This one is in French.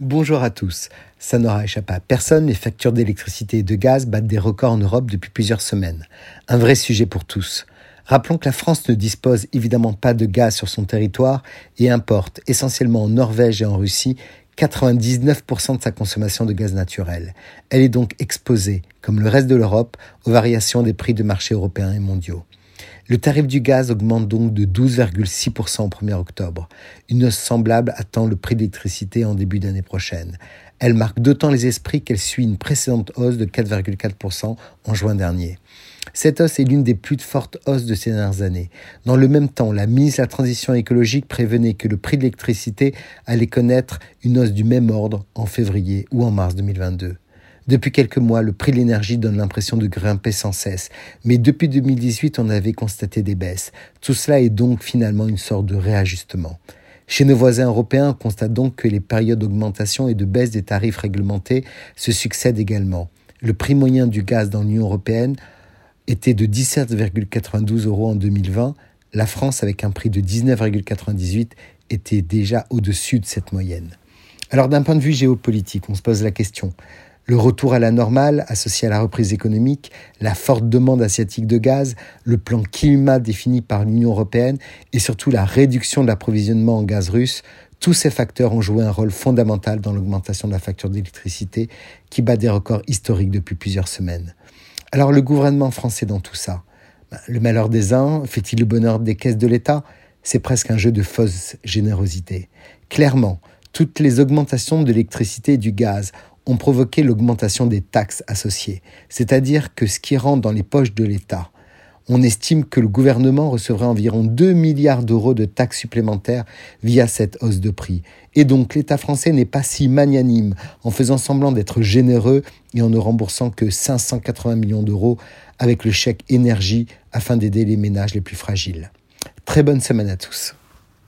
Bonjour à tous. Ça n'aura échappé à personne, les factures d'électricité et de gaz battent des records en Europe depuis plusieurs semaines. Un vrai sujet pour tous. Rappelons que la France ne dispose évidemment pas de gaz sur son territoire et importe essentiellement en Norvège et en Russie 99% de sa consommation de gaz naturel. Elle est donc exposée, comme le reste de l'Europe, aux variations des prix de marché européens et mondiaux. Le tarif du gaz augmente donc de 12,6% au 1er octobre. Une hausse semblable attend le prix de l'électricité en début d'année prochaine. Elle marque d'autant les esprits qu'elle suit une précédente hausse de 4,4% en juin dernier. Cette hausse est l'une des plus fortes hausses de ces dernières années. Dans le même temps, la ministre de la Transition écologique prévenait que le prix de l'électricité allait connaître une hausse du même ordre en février ou en mars 2022. Depuis quelques mois, le prix de l'énergie donne l'impression de grimper sans cesse, mais depuis 2018, on avait constaté des baisses. Tout cela est donc finalement une sorte de réajustement. Chez nos voisins européens, on constate donc que les périodes d'augmentation et de baisse des tarifs réglementés se succèdent également. Le prix moyen du gaz dans l'Union européenne était de 17,92 euros en 2020. La France, avec un prix de 19,98, était déjà au-dessus de cette moyenne. Alors d'un point de vue géopolitique, on se pose la question. Le retour à la normale, associé à la reprise économique, la forte demande asiatique de gaz, le plan climat défini par l'Union européenne et surtout la réduction de l'approvisionnement en gaz russe, tous ces facteurs ont joué un rôle fondamental dans l'augmentation de la facture d'électricité qui bat des records historiques depuis plusieurs semaines. Alors le gouvernement français dans tout ça, ben, le malheur des uns fait-il le bonheur des caisses de l'État? C'est presque un jeu de fausse générosité. Clairement, toutes les augmentations de l'électricité et du gaz ont provoqué l'augmentation des taxes associées, c'est-à-dire que ce qui rentre dans les poches de l'État. On estime que le gouvernement recevrait environ 2 milliards d'euros de taxes supplémentaires via cette hausse de prix. Et donc l'État français n'est pas si magnanime en faisant semblant d'être généreux et en ne remboursant que 580 millions d'euros avec le chèque énergie afin d'aider les ménages les plus fragiles. Très bonne semaine à tous.